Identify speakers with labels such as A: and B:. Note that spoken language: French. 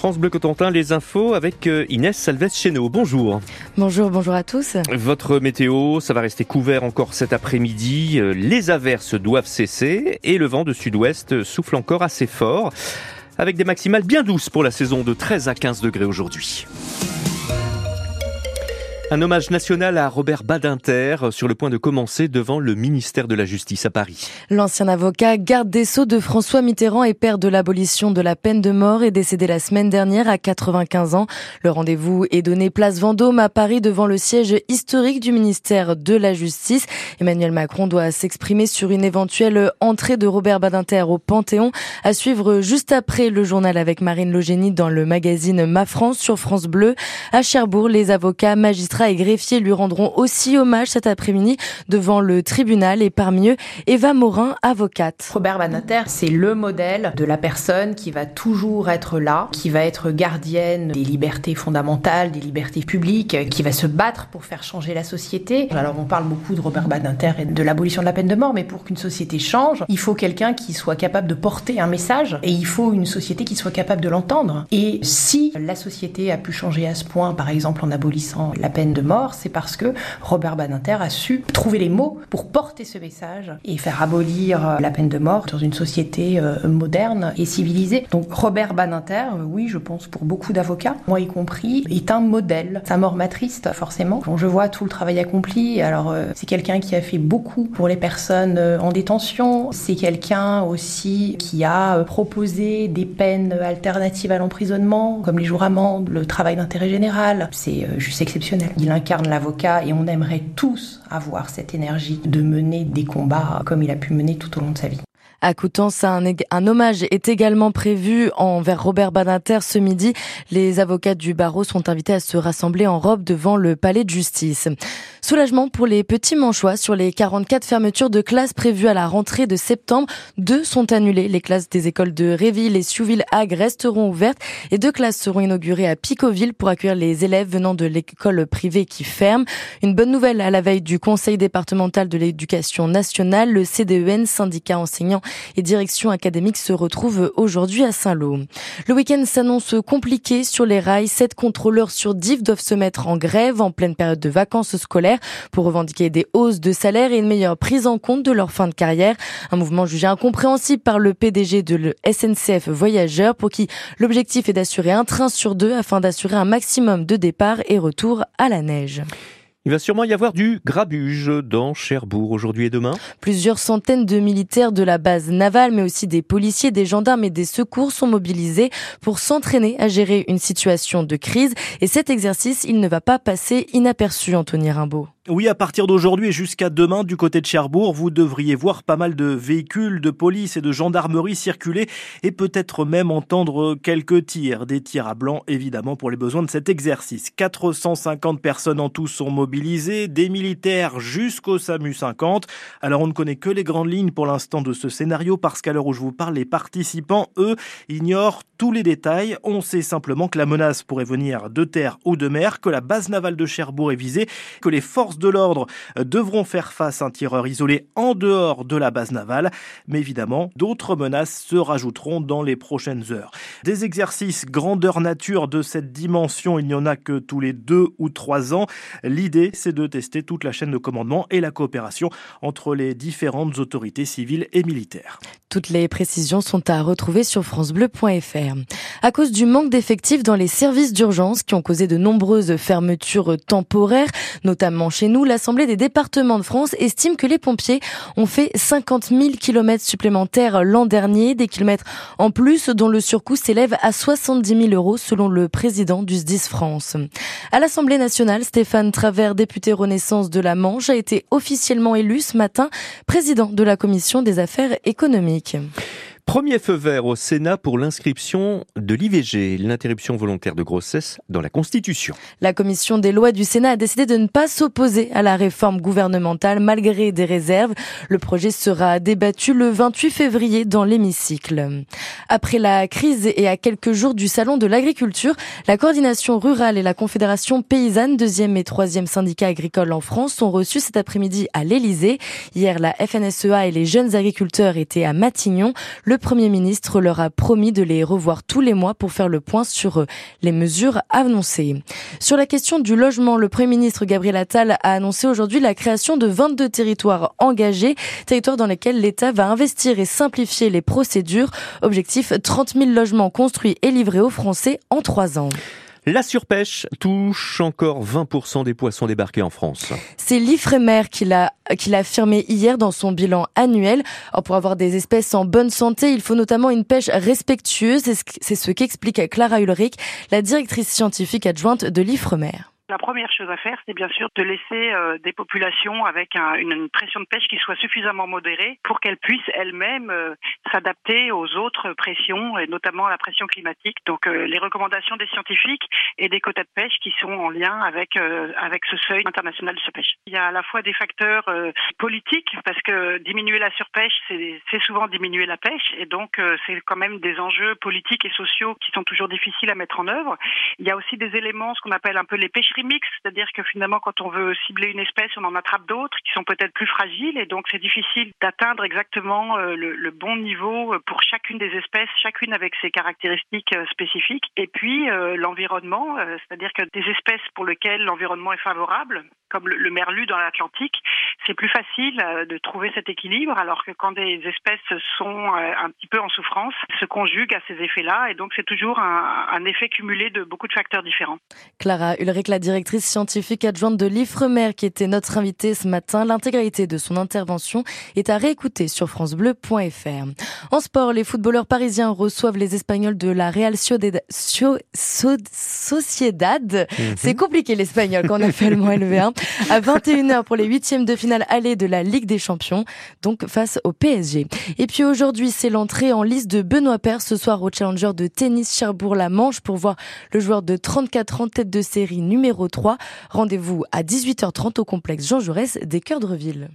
A: France Bleu Cotentin, les infos avec euh, Inès Salves Cheno. Bonjour.
B: Bonjour, bonjour à tous.
A: Votre météo, ça va rester couvert encore cet après-midi. Euh, les averses doivent cesser et le vent de sud-ouest souffle encore assez fort avec des maximales bien douces pour la saison de 13 à 15 degrés aujourd'hui. Un hommage national à Robert Badinter sur le point de commencer devant le ministère de la Justice à Paris.
B: L'ancien avocat, garde des Sceaux de François Mitterrand et père de l'abolition de la peine de mort est décédé la semaine dernière à 95 ans. Le rendez-vous est donné place Vendôme à Paris devant le siège historique du ministère de la Justice. Emmanuel Macron doit s'exprimer sur une éventuelle entrée de Robert Badinter au Panthéon à suivre juste après le journal avec Marine Logénie dans le magazine Ma France sur France Bleu. À Cherbourg, les avocats, magistrats et greffiers lui rendront aussi hommage cet après-midi devant le tribunal et parmi eux, Eva Morin, avocate.
C: Robert Banater, c'est le modèle de la personne qui va toujours être là, qui va être gardienne des libertés fondamentales, des libertés publiques, qui va se battre pour faire changer la société. Alors on parle beaucoup de Robert Banater et de l'abolition de la peine de mort, mais pour qu'une société change, il faut quelqu'un qui soit capable de porter un message et il faut une société qui soit capable de l'entendre. Et si la société a pu changer à ce point, par exemple en abolissant la peine de mort, c'est parce que Robert Badinter a su trouver les mots pour porter ce message et faire abolir euh, la peine de mort dans une société euh, moderne et civilisée. Donc Robert Badinter, euh, oui, je pense pour beaucoup d'avocats, moi y compris, est un modèle. Sa mort m'attriste forcément. Quand je vois tout le travail accompli, alors c'est quelqu'un qui a fait beaucoup pour les personnes en détention. C'est quelqu'un aussi qui a proposé des peines alternatives à l'emprisonnement, comme les jours amendes, le travail d'intérêt général. C'est juste exceptionnel il incarne l'avocat et on aimerait tous avoir cette énergie de mener des combats comme il a pu mener tout au long de sa vie.
B: À Coutances, un, hommage est également prévu envers Robert Badinter ce midi. Les avocats du barreau sont invités à se rassembler en robe devant le palais de justice. Soulagement pour les petits manchois sur les 44 fermetures de classes prévues à la rentrée de septembre. Deux sont annulées. Les classes des écoles de Réville et Siouville-Hague resteront ouvertes et deux classes seront inaugurées à Picoville pour accueillir les élèves venant de l'école privée qui ferme. Une bonne nouvelle à la veille du Conseil départemental de l'éducation nationale. Le CDEN, syndicat enseignant et direction académique, se retrouve aujourd'hui à Saint-Lô. Le week-end s'annonce compliqué sur les rails. Sept contrôleurs sur DIF doivent se mettre en grève en pleine période de vacances scolaires pour revendiquer des hausses de salaire et une meilleure prise en compte de leur fin de carrière. Un mouvement jugé incompréhensible par le PDG de le SNCF Voyageurs pour qui l'objectif est d'assurer un train sur deux afin d'assurer un maximum de départ et retour à la neige.
A: Il va sûrement y avoir du grabuge dans Cherbourg aujourd'hui et demain.
B: Plusieurs centaines de militaires de la base navale, mais aussi des policiers, des gendarmes et des secours sont mobilisés pour s'entraîner à gérer une situation de crise. Et cet exercice, il ne va pas passer inaperçu, Anthony Rimbaud.
D: Oui, à partir d'aujourd'hui et jusqu'à demain, du côté de Cherbourg, vous devriez voir pas mal de véhicules de police et de gendarmerie circuler et peut-être même entendre quelques tirs. Des tirs à blanc, évidemment, pour les besoins de cet exercice. 450 personnes en tout sont mobilisées, des militaires jusqu'au SAMU 50. Alors on ne connaît que les grandes lignes pour l'instant de ce scénario parce qu'à l'heure où je vous parle, les participants, eux, ignorent tous les détails. On sait simplement que la menace pourrait venir de terre ou de mer, que la base navale de Cherbourg est visée, que les forces de l'ordre devront faire face à un tireur isolé en dehors de la base navale. Mais évidemment, d'autres menaces se rajouteront dans les prochaines heures. Des exercices grandeur nature de cette dimension, il n'y en a que tous les deux ou trois ans. L'idée, c'est de tester toute la chaîne de commandement et la coopération entre les différentes autorités civiles et militaires.
B: Toutes les précisions sont à retrouver sur francebleu.fr. À cause du manque d'effectifs dans les services d'urgence qui ont causé de nombreuses fermetures temporaires, notamment chez nous, l'Assemblée des départements de France estime que les pompiers ont fait 50 000 kilomètres supplémentaires l'an dernier, des kilomètres en plus dont le surcoût s'élève à 70 000 euros selon le président du SDIS France. À l'Assemblée nationale, Stéphane Travers, député Renaissance de la Manche, a été officiellement élu ce matin président de la Commission des affaires économiques.
A: Premier feu vert au Sénat pour l'inscription de l'IVG, l'interruption volontaire de grossesse, dans la Constitution.
B: La commission des lois du Sénat a décidé de ne pas s'opposer à la réforme gouvernementale malgré des réserves. Le projet sera débattu le 28 février dans l'hémicycle. Après la crise et à quelques jours du salon de l'agriculture, la coordination rurale et la confédération paysanne, deuxième et troisième syndicat agricole en France, sont reçus cet après-midi à l'Élysée. Hier, la FNSEA et les jeunes agriculteurs étaient à Matignon. Premier ministre leur a promis de les revoir tous les mois pour faire le point sur les mesures annoncées. Sur la question du logement, le Premier ministre Gabriel Attal a annoncé aujourd'hui la création de 22 territoires engagés, territoires dans lesquels l'État va investir et simplifier les procédures. Objectif 30 000 logements construits et livrés aux Français en trois ans.
A: La surpêche touche encore 20% des poissons débarqués en France.
B: C'est l'Ifremer qui l'a affirmé hier dans son bilan annuel. pour avoir des espèces en bonne santé, il faut notamment une pêche respectueuse. C'est ce qu'explique Clara Ulrich, la directrice scientifique adjointe de l'Ifremer.
E: La première chose à faire, c'est bien sûr de laisser euh, des populations avec une, pression de pêche qui soit suffisamment modérée pour qu'elles puissent elles-mêmes euh, s'adapter aux autres pressions, et notamment à la pression climatique. Donc euh, les recommandations des scientifiques et des quotas de pêche qui sont en lien avec avec ce seuil international de surpêche. Il y a à la fois des facteurs politiques parce que diminuer la surpêche, c'est souvent diminuer la pêche et donc c'est quand même des enjeux politiques et sociaux qui sont toujours difficiles à mettre en œuvre. Il y a aussi des éléments, ce qu'on appelle un peu les pêcheries c'est-à-dire que finalement, quand on veut cibler une espèce, on en attrape d'autres qui sont peut-être plus fragiles, et donc c'est difficile d'atteindre exactement euh, le, bon niveau euh, pour chacune des espèces, chacune avec ses caractéristiques euh, spécifiques. Et puis l'environnement, c'est-à-dire que des espèces pour lesquelles l'environnement est favorable, comme le, merlu dans l'Atlantique, c'est plus facile de trouver cet équilibre, alors que quand des espèces sont un petit peu en souffrance, se conjuguent à ces effets-là, et donc c'est toujours un, un, effet cumulé de beaucoup de facteurs différents.
B: Clara Ulrich, la directrice scientifique adjointe de l'IFREMER qui était notre invitée ce matin. L'intégralité de son intervention est à réécouter sur francebleu.fr. En sport, les footballeurs parisiens reçoivent les Espagnols de la Real Sociedad. Mhm. C'est compliqué l'espagnol quand on a fait le mot LV1. À 21h pour les huitièmes de finale aller de la Ligue des Champions, donc face au PSG. Et puis aujourd'hui, c'est l'entrée en liste de Benoît Paire ce soir au Challenger de tennis Cherbourg-la-Manche pour voir le joueur de 34 ans tête de série numéro 3. Rendez-vous à 18h30 au complexe Jean Jaurès des Cœurs de.